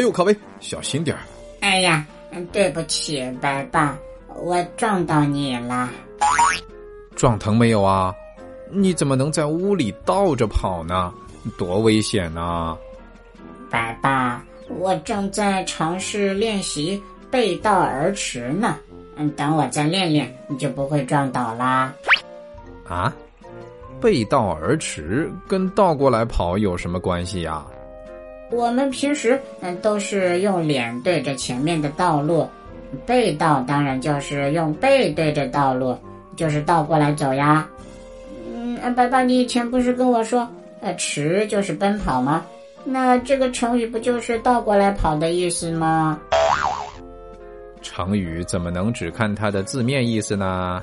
哎呦，卡维，小心点儿！哎呀，对不起，白爸，我撞到你了。撞疼没有啊？你怎么能在屋里倒着跑呢？多危险呐！白爸，我正在尝试练习背道而驰呢。嗯，等我再练练，你就不会撞倒啦。啊？背道而驰跟倒过来跑有什么关系呀？我们平时嗯都是用脸对着前面的道路，背道当然就是用背对着道路，就是倒过来走呀。嗯，爸爸，你以前不是跟我说，呃，驰就是奔跑吗？那这个成语不就是倒过来跑的意思吗？成语怎么能只看它的字面意思呢？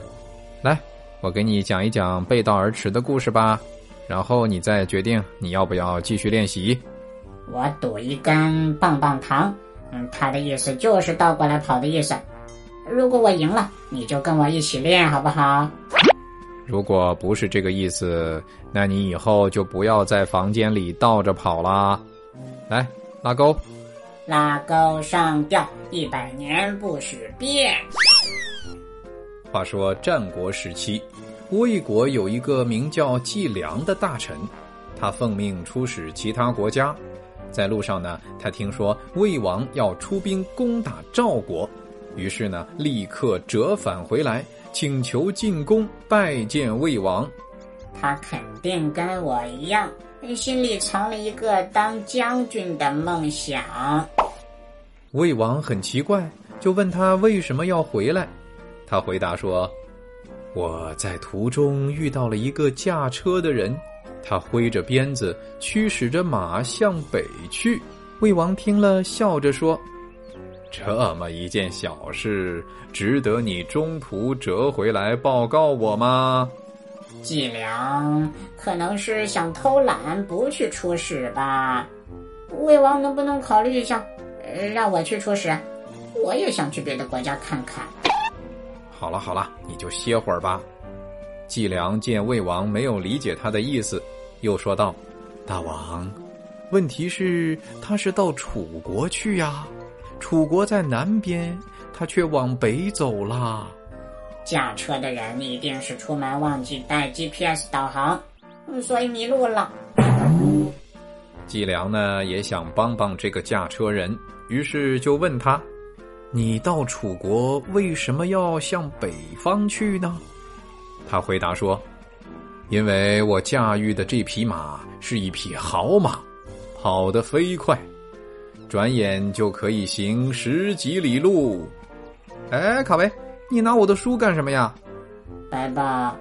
来，我给你讲一讲背道而驰的故事吧，然后你再决定你要不要继续练习。我赌一根棒棒糖，嗯，他的意思就是倒过来跑的意思。如果我赢了，你就跟我一起练，好不好？如果不是这个意思，那你以后就不要在房间里倒着跑啦。来，拉钩，拉钩上吊，一百年不许变。话说战国时期，魏国有一个名叫季梁的大臣，他奉命出使其他国家。在路上呢，他听说魏王要出兵攻打赵国，于是呢，立刻折返回来。请求进宫拜见魏王，他肯定跟我一样，心里藏了一个当将军的梦想。魏王很奇怪，就问他为什么要回来。他回答说：“我在途中遇到了一个驾车的人，他挥着鞭子驱使着马向北去。”魏王听了，笑着说。这么一件小事，值得你中途折回来报告我吗？季良可能是想偷懒，不去出使吧。魏王能不能考虑一下，让我去出使？我也想去别的国家看看。好了好了，你就歇会儿吧。季良见魏王没有理解他的意思，又说道：“大王，问题是他是到楚国去呀。”楚国在南边，他却往北走了。驾车的人一定是出门忘记带 GPS 导航，所以迷路了。季良呢也想帮帮这个驾车人，于是就问他：“你到楚国为什么要向北方去呢？”他回答说：“因为我驾驭的这匹马是一匹好马，跑得飞快。”转眼就可以行十几里路。哎，卡维，你拿我的书干什么呀？白爸，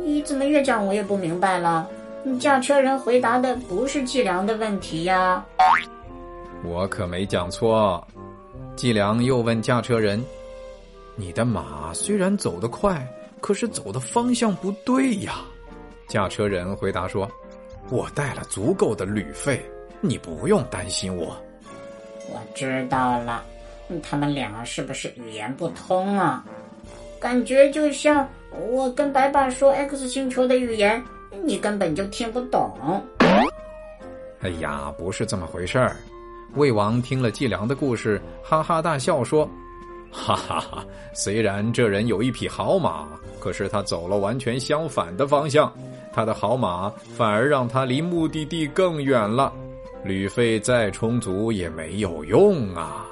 你怎么越讲我越不明白了？你驾车人回答的不是计量的问题呀。我可没讲错。计量又问驾车人：“你的马虽然走得快，可是走的方向不对呀。”驾车人回答说：“我带了足够的旅费，你不用担心我。”我知道了，他们两个是不是语言不通啊？感觉就像我跟白爸说 X 星球的语言，你根本就听不懂。哎呀，不是这么回事儿。魏王听了季良的故事，哈哈大笑说：“哈哈哈！虽然这人有一匹好马，可是他走了完全相反的方向，他的好马反而让他离目的地更远了。”旅费再充足也没有用啊！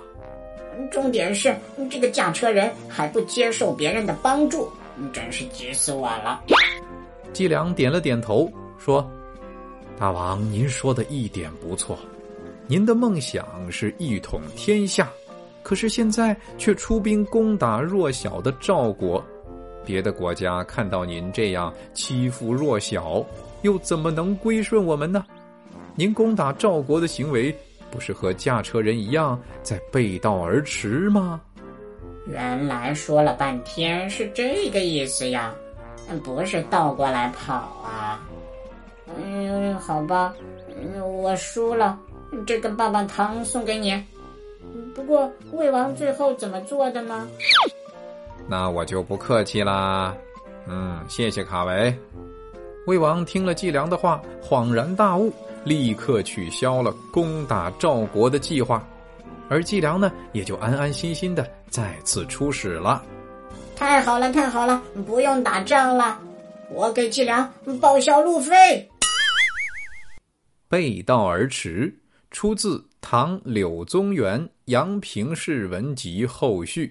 重点是这个驾车人还不接受别人的帮助，真是急死我了。季良点了点头，说：“大王，您说的一点不错，您的梦想是一统天下，可是现在却出兵攻打弱小的赵国，别的国家看到您这样欺负弱小，又怎么能归顺我们呢？”您攻打赵国的行为，不是和驾车人一样在背道而驰吗？原来说了半天是这个意思呀，不是倒过来跑啊。嗯，好吧，嗯我输了，这根棒棒糖送给你。不过魏王最后怎么做的呢？那我就不客气啦。嗯，谢谢卡维。魏王听了季良的话，恍然大悟。立刻取消了攻打赵国的计划，而季良呢，也就安安心心的再次出使了。太好了，太好了，不用打仗了，我给季良报销路费。背道而驰，出自唐柳宗元《阳平市文集后续》，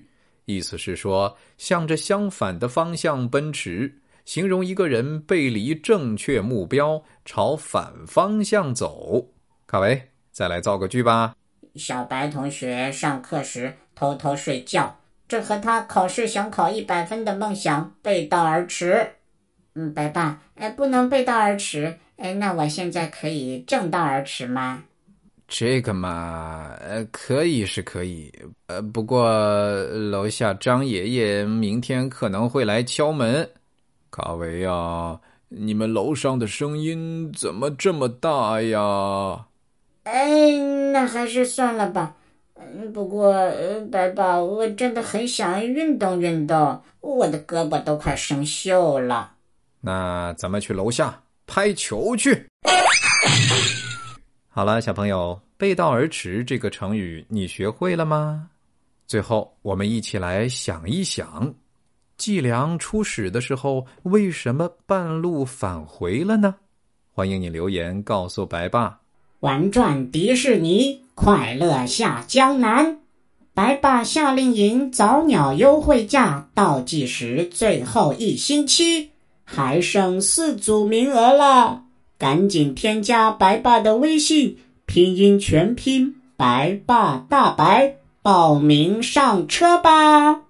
意思是说，向着相反的方向奔驰，形容一个人背离正确目标，朝反方向走。卡维，再来造个句吧。小白同学上课时偷偷睡觉，这和他考试想考一百分的梦想背道而驰。嗯，白爸，哎，不能背道而驰。哎，那我现在可以正道而驰吗？这个嘛，呃，可以是可以，呃，不过楼下张爷爷明天可能会来敲门。卡维啊，你们楼上的声音怎么这么大呀？哎，那还是算了吧。嗯，不过白爸，我真的很想运动运动，我的胳膊都快生锈了。那咱们去楼下。拍球去！好了，小朋友，背道而驰这个成语你学会了吗？最后，我们一起来想一想，季良出使的时候为什么半路返回了呢？欢迎你留言告诉白爸。玩转迪士尼，快乐下江南。白爸夏令营早鸟优惠价倒计时最后一星期。还剩四组名额了，赶紧添加白爸的微信，拼音全拼白爸大白，报名上车吧。